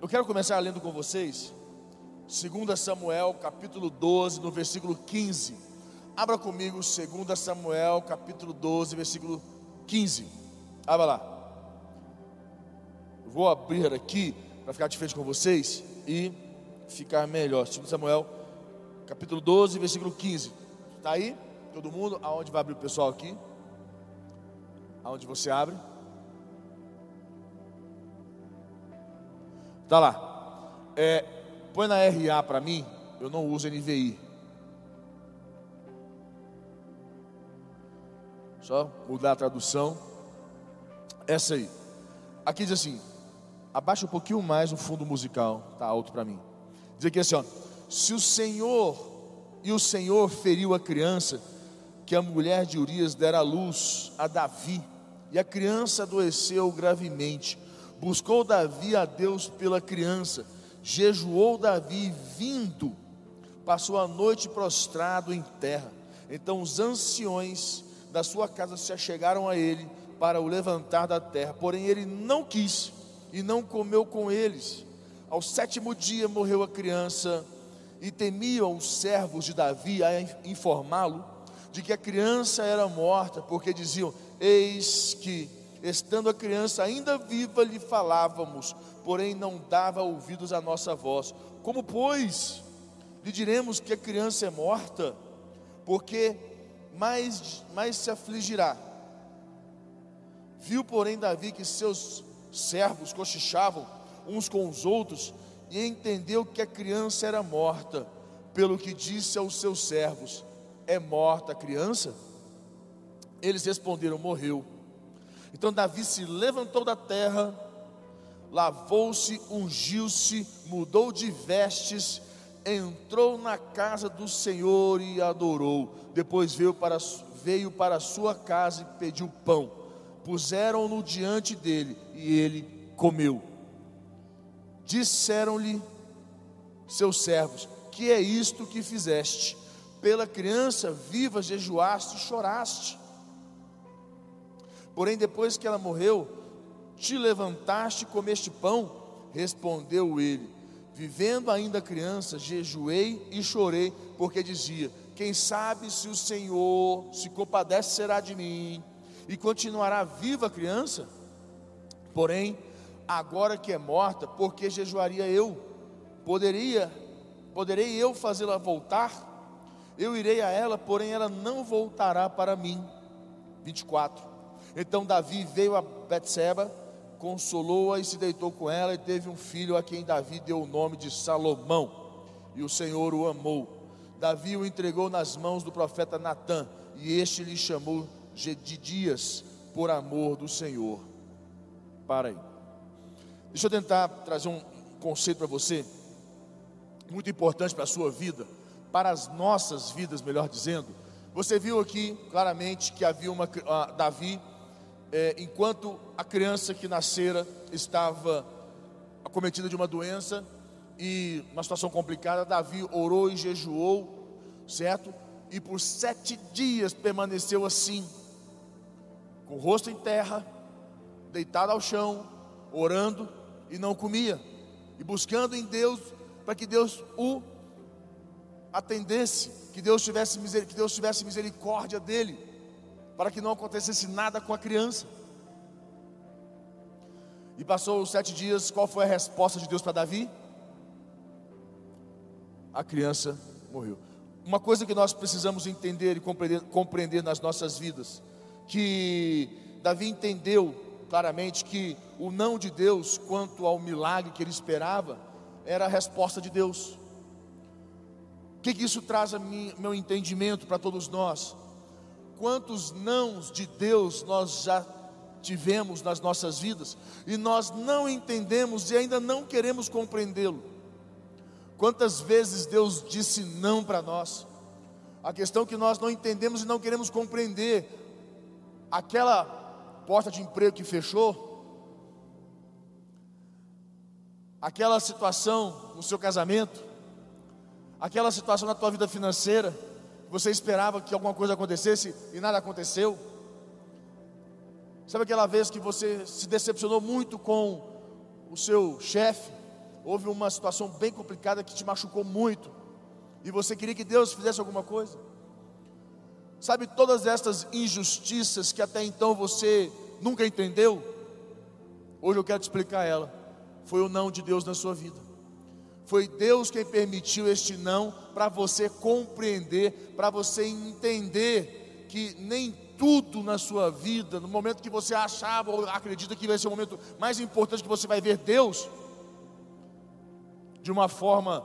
Eu quero começar lendo com vocês 2 Samuel, capítulo 12, no versículo 15. Abra comigo 2 Samuel, capítulo 12, versículo 15. Abra lá. Eu vou abrir aqui para ficar de frente com vocês e ficar melhor. 2 Samuel, capítulo 12, versículo 15. Está aí? Todo mundo? Aonde vai abrir o pessoal aqui? Aonde você abre? Tá lá. É, põe na RA para mim. Eu não uso NVI. Só mudar a tradução. Essa aí. Aqui diz assim: abaixa um pouquinho mais o fundo musical, tá alto para mim. Diz aqui assim: ó, se o Senhor e o Senhor feriu a criança que a mulher de Urias dera à luz a Davi, e a criança adoeceu gravemente. Buscou Davi a Deus pela criança, jejuou Davi vindo, passou a noite prostrado em terra. Então os anciões da sua casa se achegaram a ele para o levantar da terra, porém ele não quis e não comeu com eles. Ao sétimo dia morreu a criança, e temiam os servos de Davi a informá-lo de que a criança era morta, porque diziam: Eis que, estando a criança ainda viva, lhe falávamos, porém não dava ouvidos à nossa voz. Como, pois, lhe diremos que a criança é morta? Porque mais, mais se afligirá. Viu, porém, Davi que seus servos cochichavam uns com os outros e entendeu que a criança era morta, pelo que disse aos seus servos: É morta a criança? Eles responderam: Morreu. Então Davi se levantou da terra, lavou-se, ungiu-se, mudou de vestes, entrou na casa do Senhor e adorou. Depois veio para, veio para a sua casa e pediu pão puseram-no diante dele e ele comeu. Disseram-lhe seus servos: Que é isto que fizeste? Pela criança viva jejuaste e choraste. Porém, depois que ela morreu, te levantaste e comeste pão? Respondeu ele: Vivendo ainda criança, jejuei e chorei, porque dizia: Quem sabe se o Senhor se compadecerá de mim e continuará viva a criança? Porém, agora que é morta, por que jejuaria eu? Poderia, poderei eu fazê-la voltar? Eu irei a ela, porém ela não voltará para mim. 24. Então Davi veio a Betseba, consolou-a e se deitou com ela e teve um filho a quem Davi deu o nome de Salomão. E o Senhor o amou. Davi o entregou nas mãos do profeta Natã, e este lhe chamou de dias por amor do Senhor. Para aí. Deixa eu tentar trazer um conceito para você, muito importante para a sua vida, para as nossas vidas, melhor dizendo. Você viu aqui claramente que havia uma uh, Davi, é, enquanto a criança que nascera estava acometida de uma doença e uma situação complicada, Davi orou e jejuou, certo? E por sete dias permaneceu assim, com o rosto em terra, deitado ao chão, orando e não comia, e buscando em Deus para que Deus o atendesse, que Deus tivesse que Deus tivesse misericórdia dele, para que não acontecesse nada com a criança. E passou os sete dias, qual foi a resposta de Deus para Davi? A criança morreu. Uma coisa que nós precisamos entender e compreender, compreender nas nossas vidas que Davi entendeu claramente que o não de Deus quanto ao milagre que ele esperava era a resposta de Deus. O que, que isso traz a mim, meu entendimento para todos nós? Quantos nãos de Deus nós já tivemos nas nossas vidas e nós não entendemos e ainda não queremos compreendê-lo? Quantas vezes Deus disse não para nós? A questão que nós não entendemos e não queremos compreender aquela porta de emprego que fechou, aquela situação no seu casamento, aquela situação na tua vida financeira, você esperava que alguma coisa acontecesse e nada aconteceu. Sabe aquela vez que você se decepcionou muito com o seu chefe, houve uma situação bem complicada que te machucou muito, e você queria que Deus fizesse alguma coisa. Sabe todas estas injustiças que até então você nunca entendeu? Hoje eu quero te explicar ela. Foi o não de Deus na sua vida. Foi Deus quem permitiu este não para você compreender, para você entender que nem tudo na sua vida, no momento que você achava ou acredita que vai ser o momento mais importante que você vai ver Deus, de uma forma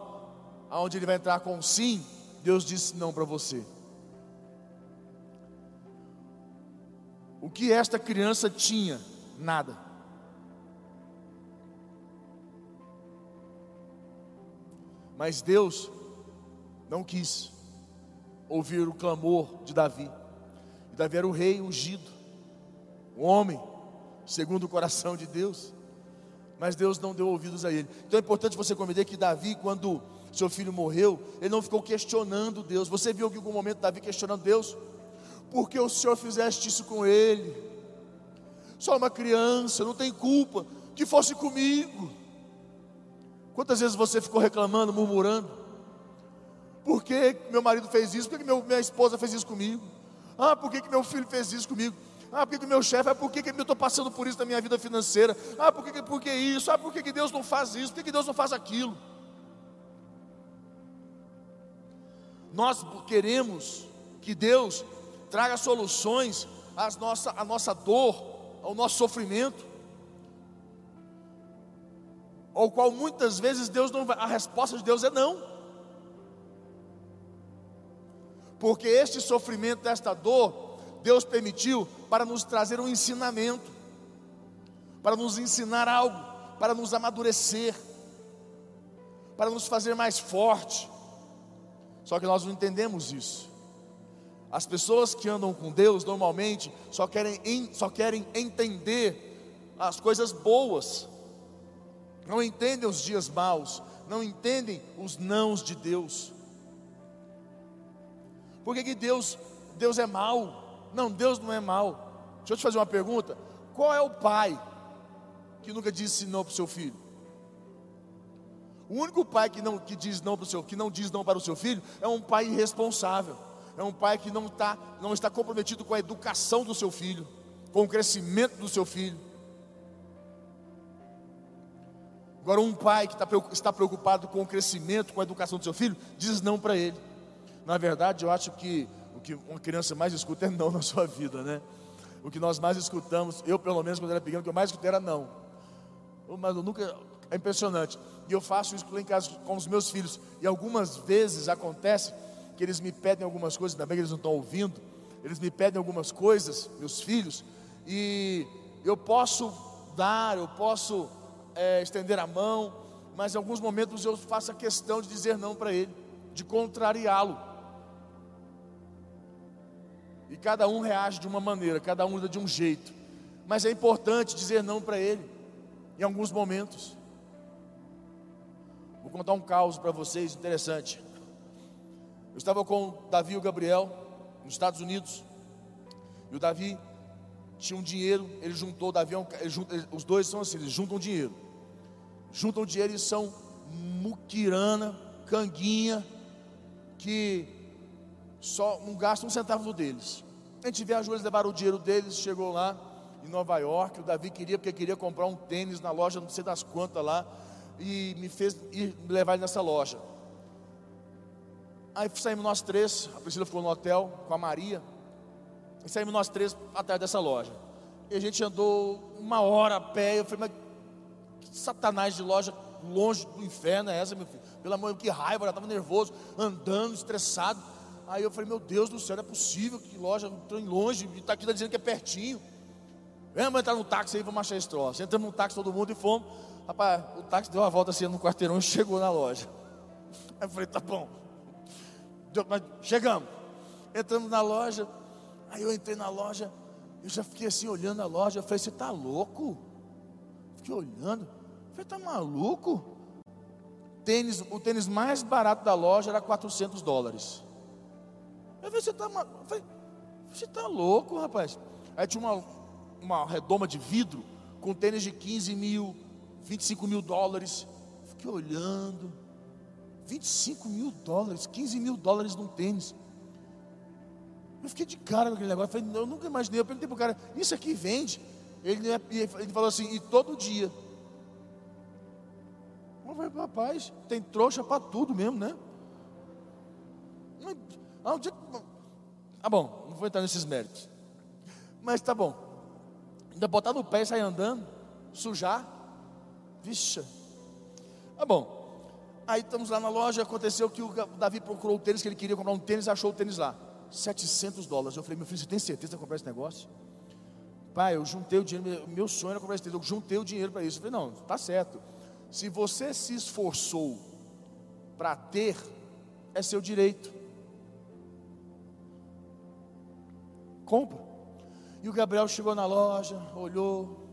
onde Ele vai entrar com sim, Deus disse não para você. O que esta criança tinha? Nada. Mas Deus não quis ouvir o clamor de Davi. E Davi era o rei ungido, o homem, segundo o coração de Deus. Mas Deus não deu ouvidos a ele. Então é importante você compreender que Davi, quando seu filho morreu, ele não ficou questionando Deus. Você viu em algum momento Davi questionando Deus? Por que o Senhor fizeste isso com ele? Só uma criança, não tem culpa. Que fosse comigo. Quantas vezes você ficou reclamando, murmurando? Por que meu marido fez isso? Por que meu, minha esposa fez isso comigo? Ah, por que, que meu filho fez isso comigo? Ah, por que, que meu chefe? Ah, por que, que eu estou passando por isso na minha vida financeira? Ah, por que, por que isso? Ah, por que, que Deus não faz isso? Por que, que Deus não faz aquilo? Nós queremos que Deus traga soluções às nossa, à nossa dor, ao nosso sofrimento, ao qual muitas vezes Deus não vai, a resposta de Deus é não. porque este sofrimento, esta dor, Deus permitiu para nos trazer um ensinamento, para nos ensinar algo, para nos amadurecer, para nos fazer mais forte. Só que nós não entendemos isso. As pessoas que andam com Deus normalmente só querem, só querem entender as coisas boas, não entendem os dias maus, não entendem os nãos de Deus. Por que, que Deus, Deus é mau? Não, Deus não é mau. Deixa eu te fazer uma pergunta. Qual é o pai que nunca disse não para o seu filho? O único pai que não que diz não para o seu, que não diz não para o seu filho é um pai irresponsável. É um pai que não está, não está comprometido com a educação do seu filho, com o crescimento do seu filho. Agora, um pai que está preocupado com o crescimento, com a educação do seu filho, diz não para ele. Na verdade, eu acho que o que uma criança mais escuta é não na sua vida, né? O que nós mais escutamos, eu pelo menos quando era pequeno, o que eu mais escutei era não. Mas eu nunca, é impressionante. E eu faço isso lá em casa com os meus filhos. E algumas vezes acontece que eles me pedem algumas coisas, ainda bem que eles não estão ouvindo. Eles me pedem algumas coisas, meus filhos, e eu posso dar, eu posso é, estender a mão, mas em alguns momentos eu faço a questão de dizer não para ele, de contrariá-lo. E cada um reage de uma maneira, cada um anda de um jeito. Mas é importante dizer não para ele, em alguns momentos. Vou contar um caos para vocês interessante. Eu estava com o Davi e o Gabriel nos Estados Unidos. E o Davi tinha um dinheiro, ele juntou, Davi, é ele os dois são assim, eles juntam dinheiro. Juntam dinheiro e são muquirana, canguinha, que só não gasta um centavo deles. A gente viajou, eles levaram o dinheiro deles, chegou lá em Nova York. O Davi queria, porque queria comprar um tênis na loja, não sei das quantas lá, e me fez ir, levar ele nessa loja. Aí saímos nós três, a Priscila ficou no hotel com a Maria, e saímos nós três atrás dessa loja. E a gente andou uma hora a pé. Eu falei, mas que satanás de loja longe do inferno é essa, meu filho? Pelo amor de Deus, que raiva, eu estava nervoso, andando, estressado. Aí eu falei, meu Deus do céu, não é possível que loja tão longe, e está aqui tá dizendo que é pertinho. Vamos entrar no táxi aí, vamos achar esse troço. Entramos no táxi todo mundo e fomos. Rapaz, o táxi deu uma volta assim no quarteirão e chegou na loja. Aí eu falei, tá bom. Mas chegamos. Entramos na loja. Aí eu entrei na loja. Eu já fiquei assim olhando a loja. Eu falei, você tá louco? Fiquei olhando. Falei, tá maluco? Tênis, o tênis mais barato da loja era 400 dólares. Eu falei, você está você está louco, rapaz? Aí tinha uma, uma redoma de vidro com tênis de 15 mil, 25 mil dólares. fiquei olhando. 25 mil dólares, 15 mil dólares num tênis. Eu fiquei de cara com aquele negócio. Falei, eu nunca imaginei. Eu perguntei para o cara, isso aqui vende? Ele, ele falou assim, e todo dia. Rapaz, tem trouxa para tudo mesmo, né? Ah, um dia... ah, bom, não vou entrar nesses méritos. Mas tá bom. Ainda botar no pé e sair andando, sujar. Vixe. Tá bom. Aí estamos lá na loja, aconteceu que o Davi procurou o tênis que ele queria comprar um tênis, achou o tênis lá. 700 dólares. Eu falei, meu filho, você tem certeza de comprar esse negócio? Pai, eu juntei o dinheiro, meu sonho era comprar esse tênis, eu juntei o dinheiro para isso. Eu falei, não, tá certo. Se você se esforçou para ter, é seu direito. Compra. E o Gabriel chegou na loja, olhou,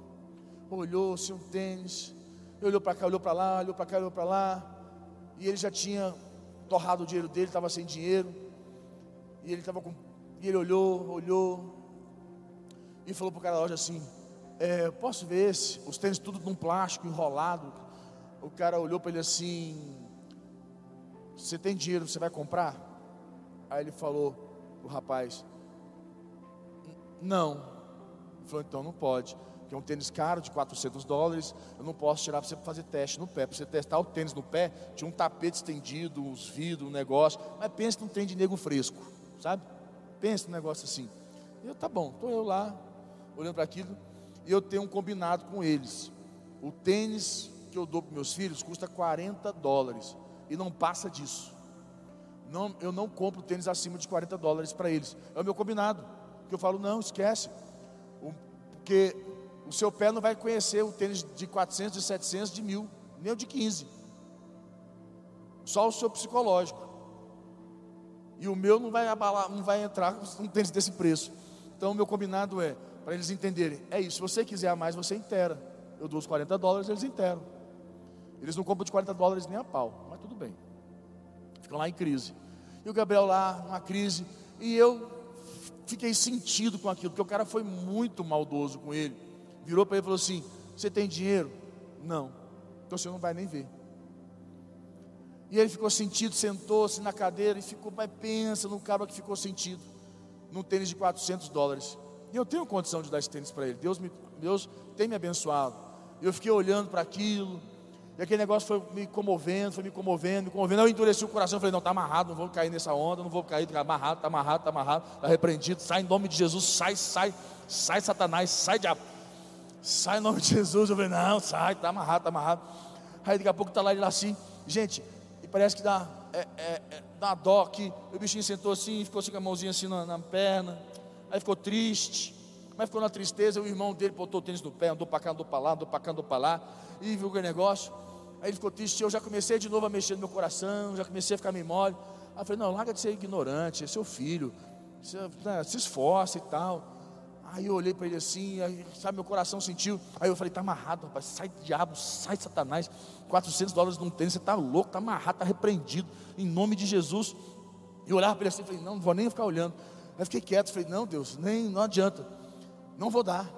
olhou, se um tênis, olhou para cá, olhou para lá, olhou para cá, olhou para lá, e ele já tinha torrado o dinheiro dele, estava sem dinheiro, e ele estava com, e ele olhou, olhou, e falou para o cara da loja assim: é, Posso ver esse? Os tênis tudo num plástico enrolado. O cara olhou para ele assim: Você tem dinheiro, você vai comprar? Aí ele falou: O rapaz, não. Ele falou, então não pode. Que é um tênis caro de 400 dólares. Eu não posso tirar para você fazer teste no pé. Para você testar o tênis no pé, tinha um tapete estendido, uns vidros, um negócio. Mas pensa num trem de nego fresco, sabe? Pensa num negócio assim. Eu, tá bom, estou eu lá, olhando para aquilo. E eu tenho um combinado com eles. O tênis que eu dou para meus filhos custa 40 dólares. E não passa disso. Não, eu não compro tênis acima de 40 dólares para eles. É o meu combinado. Que eu falo, não, esquece. Porque o seu pé não vai conhecer o tênis de 400, de 700, de mil, nem o de 15. Só o seu psicológico. E o meu não vai abalar, não vai entrar um tênis desse preço. Então, o meu combinado é, para eles entenderem, é isso, se você quiser a mais, você inteira. Eu dou os 40 dólares, eles interam. Eles não compram de 40 dólares nem a pau, mas tudo bem. Ficam lá em crise. E o Gabriel lá, numa crise, e eu fiquei sentido com aquilo, porque o cara foi muito maldoso com ele. Virou para ele e falou assim: Você tem dinheiro? Não. Então você não vai nem ver. E ele ficou sentido, sentou-se na cadeira e ficou, mas pensa no cara que ficou sentido, num tênis de 400 dólares. E eu tenho condição de dar esse tênis para ele. Deus, me, Deus tem me abençoado. Eu fiquei olhando para aquilo, e aquele negócio foi me comovendo, foi me comovendo, me comovendo. Eu endureci o coração, falei, não, está amarrado, não vou cair nessa onda, não vou cair, está amarrado, está amarrado, está amarrado, está repreendido, sai em nome de Jesus, sai, sai, sai Satanás, sai diabo. Sai em nome de Jesus. Eu falei, não, sai, está amarrado, está amarrado. Aí daqui a pouco está lá ele lá assim, gente, e parece que dá, é, é, é, dá dó que o bichinho sentou assim, ficou assim com a mãozinha assim na, na perna, aí ficou triste, mas ficou na tristeza, o irmão dele botou o tênis no pé, andou para cá, andou para lá, andou para cá, andou para lá, e viu aquele negócio. Aí ele ficou triste, eu já comecei de novo a mexer no meu coração, já comecei a ficar meio mole. Aí eu falei, não, larga de ser ignorante, é seu filho, se, né, se esforça e tal. Aí eu olhei para ele assim, aí, sabe, meu coração sentiu. Aí eu falei, está amarrado, rapaz, sai diabo, sai satanás. 400 dólares num tênis, você está louco, está amarrado, está repreendido, em nome de Jesus. E eu olhava para ele assim, falei, não, não vou nem ficar olhando. Aí fiquei quieto, falei, não, Deus, nem, não adianta, não vou dar.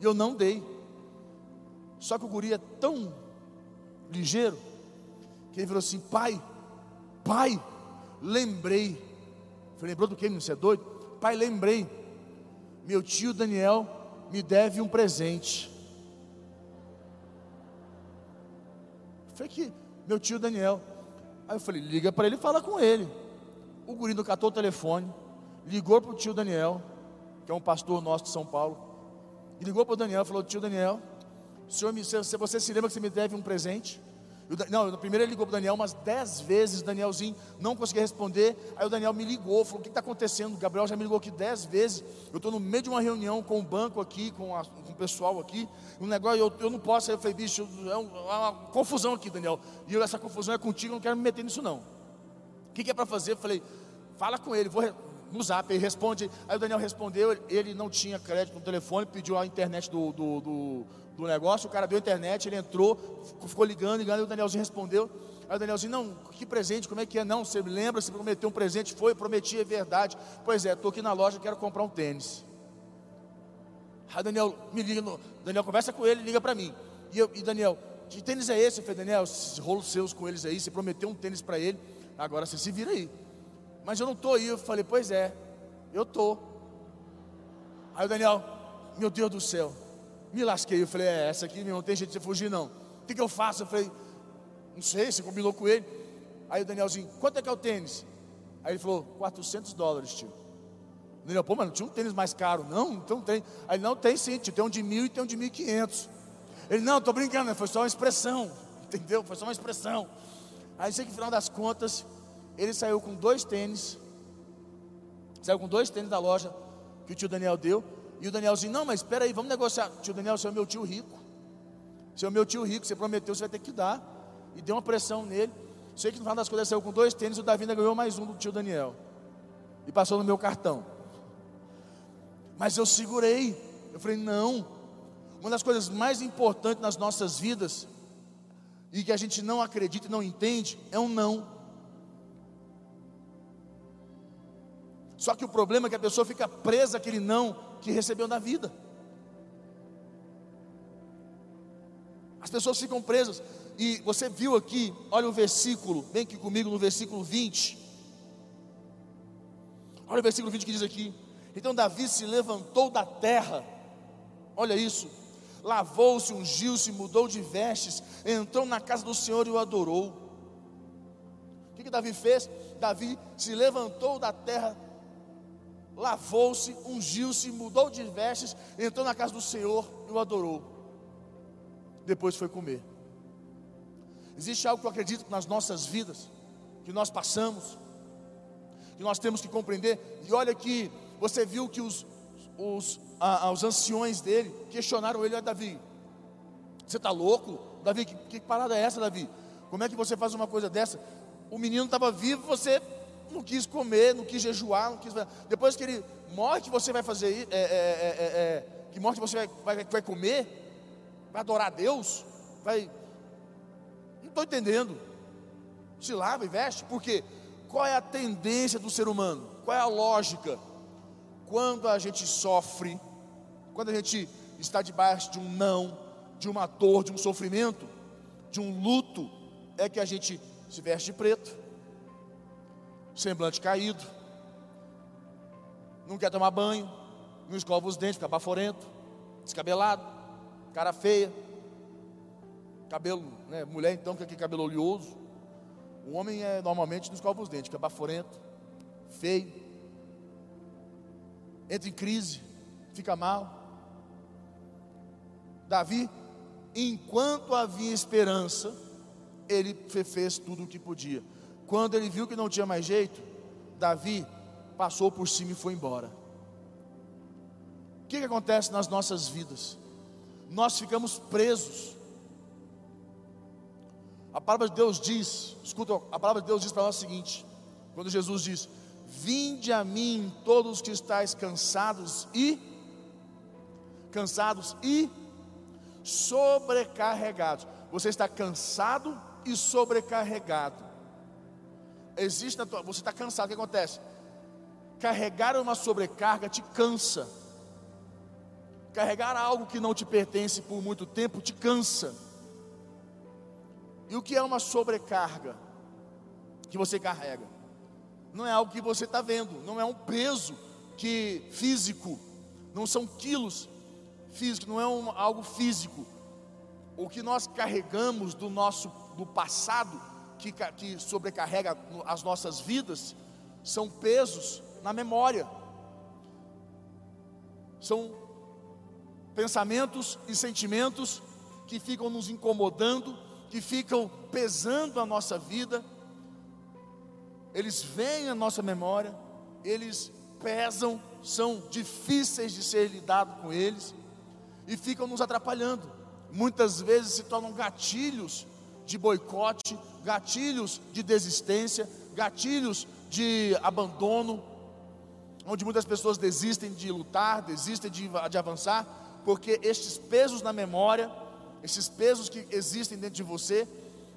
E eu não dei. Só que o guri é tão ligeiro, que ele falou assim: Pai, pai, lembrei. Falei, lembrou do que? Você é doido? Pai, lembrei. Meu tio Daniel me deve um presente. Falei que meu tio Daniel. Aí eu falei, liga para ele e fala com ele. O guri não catou o telefone, ligou para o tio Daniel, que é um pastor nosso de São Paulo, e ligou para o Daniel falou: Tio Daniel, senhor me, se você se lembra que você me deve um presente? não, primeiro ele ligou para o Daniel umas dez vezes, Danielzinho não conseguia responder. Aí o Daniel me ligou, falou: O que está acontecendo? O Gabriel já me ligou aqui dez vezes. Eu estou no meio de uma reunião com o banco aqui, com, a, com o pessoal aqui. Um negócio, eu, eu não posso. Aí eu falei: Bicho, é, um, é uma confusão aqui, Daniel. E eu, essa confusão é contigo, eu não quero me meter nisso não. O que, que é para fazer? Eu falei: Fala com ele, vou no zap, ele responde. Aí o Daniel respondeu, ele não tinha crédito no telefone, pediu a internet do, do, do, do negócio, o cara deu a internet, ele entrou, ficou ligando, ligando, e o Danielzinho respondeu. Aí o Danielzinho, não, que presente, como é que é? Não, você lembra, você prometeu um presente, foi, prometi, é verdade. Pois é, estou aqui na loja, quero comprar um tênis. Aí Daniel me liga, no, Daniel conversa com ele, liga para mim. E, eu, e Daniel, que tênis é esse? Eu falei, Daniel, esses rolos seus com eles aí, você prometeu um tênis para ele, agora você se vira aí. Mas eu não estou aí. Eu falei, pois é, eu estou. Aí o Daniel, meu Deus do céu, me lasquei. Eu falei, é, essa aqui não tem jeito de você fugir não. O que, que eu faço? Eu falei, não sei, você combinou com ele. Aí o Danielzinho, quanto é que é o tênis? Aí ele falou, 400 dólares, tio. O Daniel, pô, mas não tinha um tênis mais caro? Não, então tem. Aí ele, não, tem sim, tio, tem um de mil e tem um de mil e quinhentos. Ele, não, estou brincando, foi só uma expressão, entendeu? Foi só uma expressão. Aí sei que no final das contas, ele saiu com dois tênis, saiu com dois tênis da loja que o tio Daniel deu, e o Danielzinho, não, mas espera aí, vamos negociar. Tio Daniel, você é meu tio rico. Você é meu tio rico, você prometeu, você vai ter que dar. E deu uma pressão nele. Sei que no final das contas saiu com dois tênis, o Davi ainda ganhou mais um do tio Daniel. E passou no meu cartão. Mas eu segurei. Eu falei, não. Uma das coisas mais importantes nas nossas vidas, e que a gente não acredita e não entende, é um não. Só que o problema é que a pessoa fica presa àquele não que recebeu na vida. As pessoas ficam presas. E você viu aqui, olha o versículo, vem aqui comigo no versículo 20. Olha o versículo 20 que diz aqui: Então Davi se levantou da terra, olha isso, lavou-se, ungiu-se, mudou de vestes, entrou na casa do Senhor e o adorou. O que, que Davi fez? Davi se levantou da terra, lavou-se, ungiu-se, mudou de vestes, entrou na casa do Senhor e o adorou. Depois foi comer. Existe algo que eu acredito nas nossas vidas, que nós passamos, que nós temos que compreender. E olha que você viu que os, os, a, os anciões dele questionaram ele, Davi, você está louco? Davi, que, que parada é essa, Davi? Como é que você faz uma coisa dessa? O menino estava vivo, você não quis comer, não quis jejuar, não quis. Depois que ele morre, você vai fazer, é, é, é, é, que morte você vai, vai, vai comer, vai adorar a Deus, vai estou entendendo. Se lava e veste, porque qual é a tendência do ser humano? Qual é a lógica? Quando a gente sofre, quando a gente está debaixo de um não, de uma dor, de um sofrimento, de um luto, é que a gente se veste de preto, semblante caído, não quer tomar banho, não escova os dentes, fica baforento, descabelado, cara feia, cabelo, né? Mulher então que aquele cabelo oleoso. O homem é normalmente não escova os dentes, é baforento, feio, entra em crise, fica mal. Davi, enquanto havia esperança, ele fez tudo o que podia. Quando ele viu que não tinha mais jeito, Davi passou por cima e foi embora. O que, que acontece nas nossas vidas? Nós ficamos presos a palavra de Deus diz, escuta, a palavra de Deus diz para nós o seguinte: quando Jesus diz: Vinde a mim todos que estáis cansados e cansados e sobrecarregados. Você está cansado e sobrecarregado. Existe tua, você está cansado, o que acontece? Carregar uma sobrecarga te cansa. Carregar algo que não te pertence por muito tempo te cansa. E o que é uma sobrecarga que você carrega? Não é algo que você está vendo, não é um peso que físico, não são quilos físicos, não é um, algo físico. O que nós carregamos do nosso do passado que, que sobrecarrega as nossas vidas são pesos na memória, são pensamentos e sentimentos que ficam nos incomodando que ficam pesando a nossa vida, eles vêm à nossa memória, eles pesam, são difíceis de ser lidado com eles e ficam nos atrapalhando. Muitas vezes se tornam gatilhos de boicote, gatilhos de desistência, gatilhos de abandono, onde muitas pessoas desistem de lutar, desistem de, de avançar, porque estes pesos na memória esses pesos que existem dentro de você,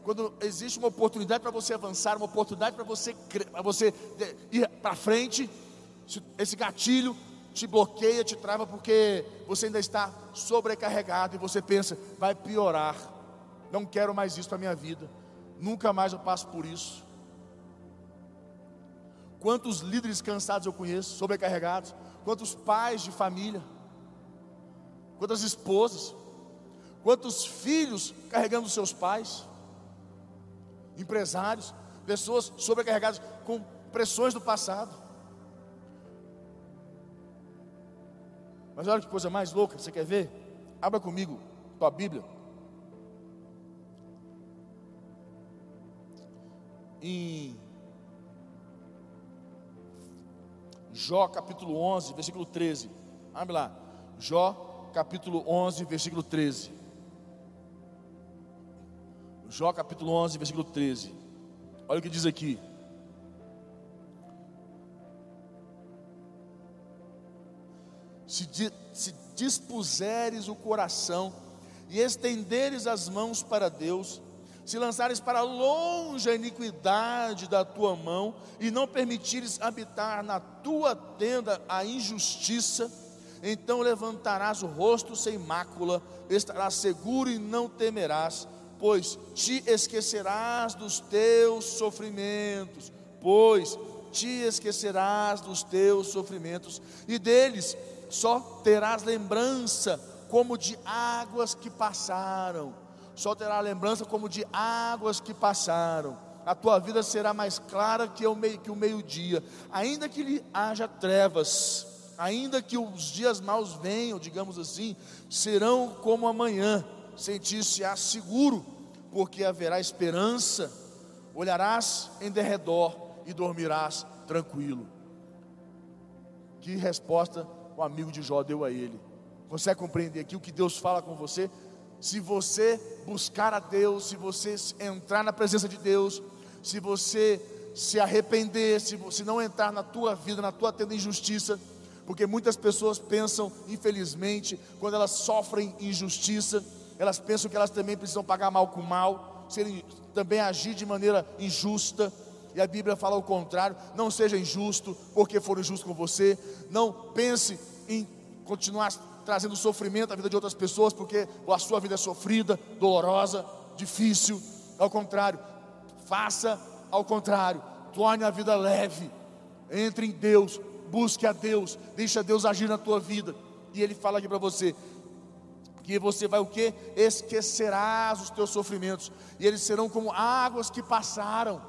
quando existe uma oportunidade para você avançar, uma oportunidade para você, você ir para frente, esse gatilho te bloqueia, te trava, porque você ainda está sobrecarregado e você pensa, vai piorar, não quero mais isso para minha vida, nunca mais eu passo por isso. Quantos líderes cansados eu conheço, sobrecarregados, quantos pais de família, quantas esposas, quantos filhos carregando seus pais, empresários, pessoas sobrecarregadas com pressões do passado. Mas olha que coisa mais louca, você quer ver? Abra comigo tua Bíblia. Em Jó capítulo 11, versículo 13. Abre lá. Jó capítulo 11, versículo 13. Jó capítulo 11, versículo 13. Olha o que diz aqui. Se, se dispuseres o coração e estenderes as mãos para Deus, se lançares para longe a iniquidade da tua mão e não permitires habitar na tua tenda a injustiça, então levantarás o rosto sem mácula, estarás seguro e não temerás, pois te esquecerás dos teus sofrimentos, pois te esquecerás dos teus sofrimentos, e deles só terás lembrança como de águas que passaram só terá lembrança como de águas que passaram. A tua vida será mais clara que o, meio-dia, ainda que lhe haja trevas, ainda que os dias maus venham, digamos assim, serão como amanhã. Sentir-se-á seguro, porque haverá esperança. Olharás em derredor e dormirás tranquilo. Que resposta o amigo de Jó deu a ele? Consegue compreender aqui o que Deus fala com você? Se você buscar a Deus, se você entrar na presença de Deus, se você se arrepender, se você não entrar na tua vida, na tua tenda injustiça, porque muitas pessoas pensam, infelizmente, quando elas sofrem injustiça, elas pensam que elas também precisam pagar mal com mal, também agir de maneira injusta, e a Bíblia fala o contrário: não seja injusto porque for injusto com você, não pense em continuar trazendo sofrimento à vida de outras pessoas, porque a sua vida é sofrida, dolorosa, difícil. Ao contrário, faça ao contrário, torne a vida leve. Entre em Deus, busque a Deus, deixa Deus agir na tua vida. E Ele fala aqui para você que você vai o que? Esquecerás os teus sofrimentos, e eles serão como águas que passaram.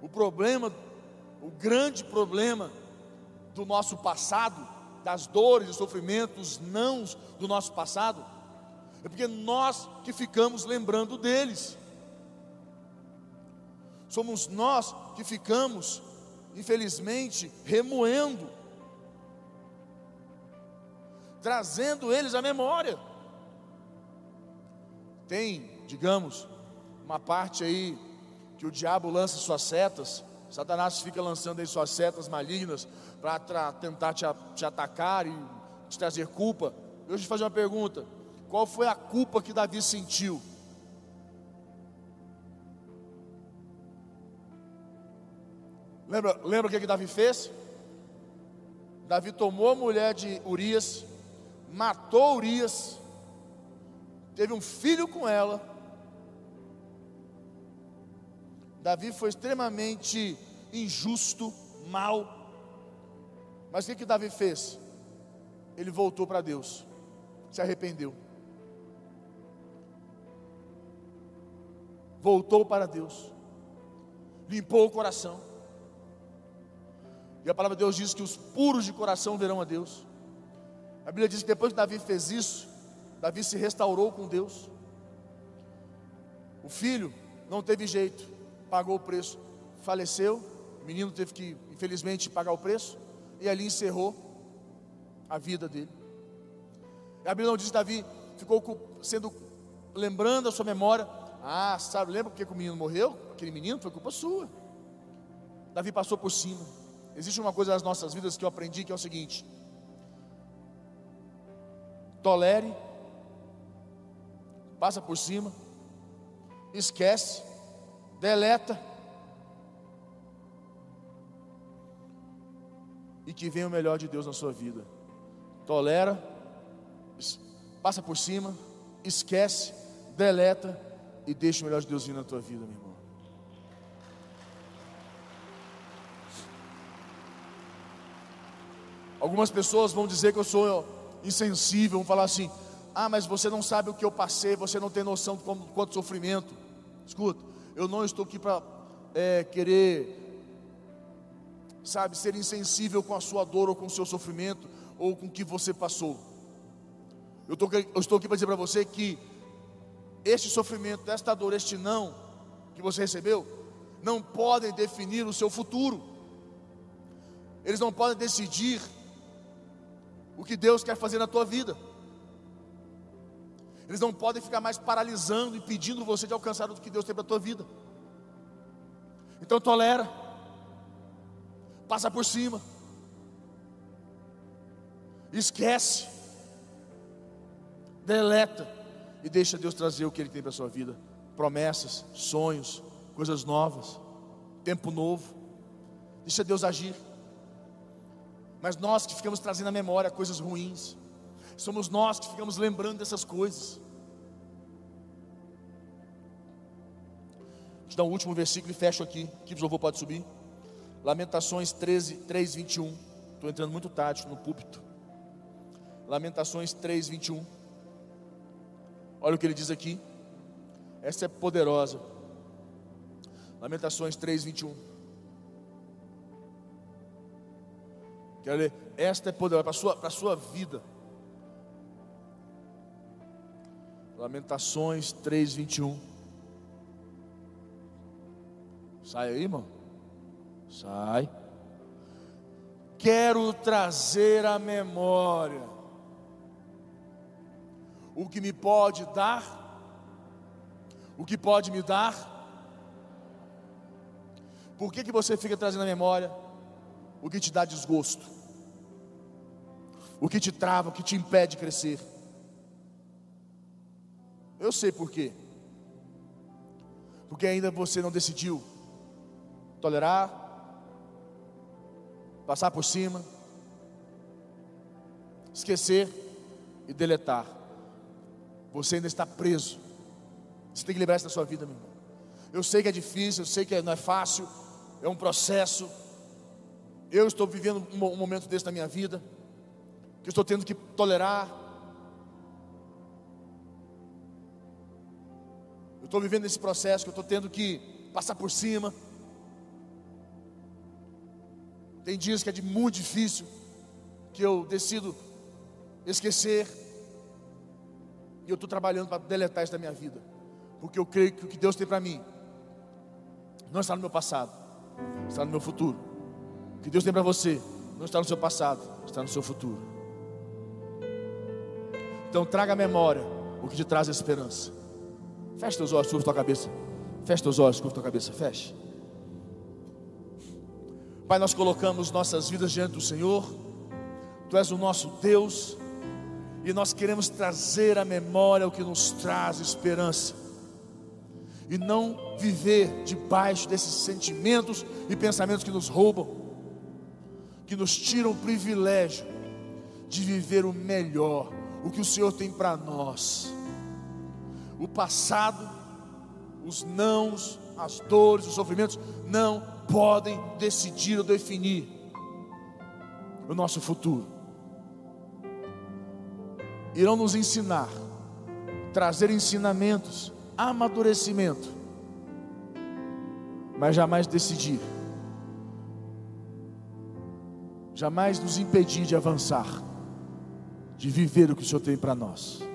O problema o grande problema do nosso passado, das dores e sofrimentos, nãos do nosso passado, é porque nós que ficamos lembrando deles. Somos nós que ficamos, infelizmente, remoendo, trazendo eles à memória. Tem, digamos, uma parte aí que o diabo lança suas setas Satanás fica lançando aí suas setas malignas para tentar te, te atacar e te trazer culpa. Eu te fazer uma pergunta: qual foi a culpa que Davi sentiu? Lembra, lembra o que, que Davi fez? Davi tomou a mulher de Urias, matou Urias, teve um filho com ela Davi foi extremamente injusto, mal. Mas o que, que Davi fez? Ele voltou para Deus, se arrependeu. Voltou para Deus, limpou o coração. E a palavra de Deus diz que os puros de coração verão a Deus. A Bíblia diz que depois que Davi fez isso, Davi se restaurou com Deus. O filho não teve jeito, pagou o preço, faleceu, o menino teve que, infelizmente, pagar o preço, e ali encerrou a vida dele. A Bíblia não diz que Davi ficou sendo, lembrando a sua memória, ah, sabe, lembra porque o menino morreu? Aquele menino foi culpa sua. Davi passou por cima. Existe uma coisa nas nossas vidas que eu aprendi que é o seguinte: tolere, passa por cima, esquece, deleta. E que venha o melhor de Deus na sua vida. Tolera, passa por cima, esquece, deleta e deixa o melhor de Deus vir na tua vida, meu irmão. Algumas pessoas vão dizer que eu sou insensível, vão falar assim: ah, mas você não sabe o que eu passei, você não tem noção de quanto sofrimento. Escuta, eu não estou aqui para é, querer, sabe, ser insensível com a sua dor ou com o seu sofrimento ou com o que você passou. Eu, tô, eu estou aqui para dizer para você que este sofrimento, esta dor, este não que você recebeu, não podem definir o seu futuro. Eles não podem decidir o que Deus quer fazer na tua vida. Eles não podem ficar mais paralisando, impedindo você de alcançar o que Deus tem para a tua vida. Então tolera, passa por cima, esquece, deleta. E deixa Deus trazer o que Ele tem para a sua vida: promessas, sonhos, coisas novas, tempo novo. Deixa Deus agir. Mas nós que ficamos trazendo à memória coisas ruins, somos nós que ficamos lembrando dessas coisas. Vou te dar um último versículo e fecho aqui. Que louvor pode subir. Lamentações 13, 3, 21. Estou entrando muito tarde no púlpito. Lamentações 3, 21. Olha o que ele diz aqui. Essa é poderosa. Lamentações 3, 21. Quero ler. Esta é poderosa para a sua, sua vida. Lamentações 3, 21. Sai aí, irmão. Sai. Quero trazer à memória o que me pode dar, o que pode me dar. Por que, que você fica trazendo à memória o que te dá desgosto, o que te trava, o que te impede de crescer. Eu sei por quê. Porque ainda você não decidiu tolerar, passar por cima, esquecer e deletar. Você ainda está preso. Você tem que lembrar isso da sua vida, meu irmão. Eu sei que é difícil, eu sei que não é fácil, é um processo, eu estou vivendo um momento desse na minha vida, que eu estou tendo que tolerar. Estou vivendo esse processo que eu estou tendo que passar por cima. Tem dias que é de muito difícil, que eu decido esquecer. E eu estou trabalhando para deletar isso da minha vida. Porque eu creio que o que Deus tem para mim não está no meu passado, está no meu futuro. O que Deus tem para você não está no seu passado, está no seu futuro. Então traga a memória o que te traz a esperança. Feche teus olhos, curva tua cabeça. Feche teus olhos, curva tua cabeça. Feche. Pai, nós colocamos nossas vidas diante do Senhor. Tu és o nosso Deus. E nós queremos trazer à memória o que nos traz esperança. E não viver debaixo desses sentimentos e pensamentos que nos roubam que nos tiram o privilégio de viver o melhor, o que o Senhor tem para nós. O passado, os nãos, as dores, os sofrimentos não podem decidir ou definir o nosso futuro. Irão nos ensinar, trazer ensinamentos, amadurecimento, mas jamais decidir jamais nos impedir de avançar, de viver o que o Senhor tem para nós.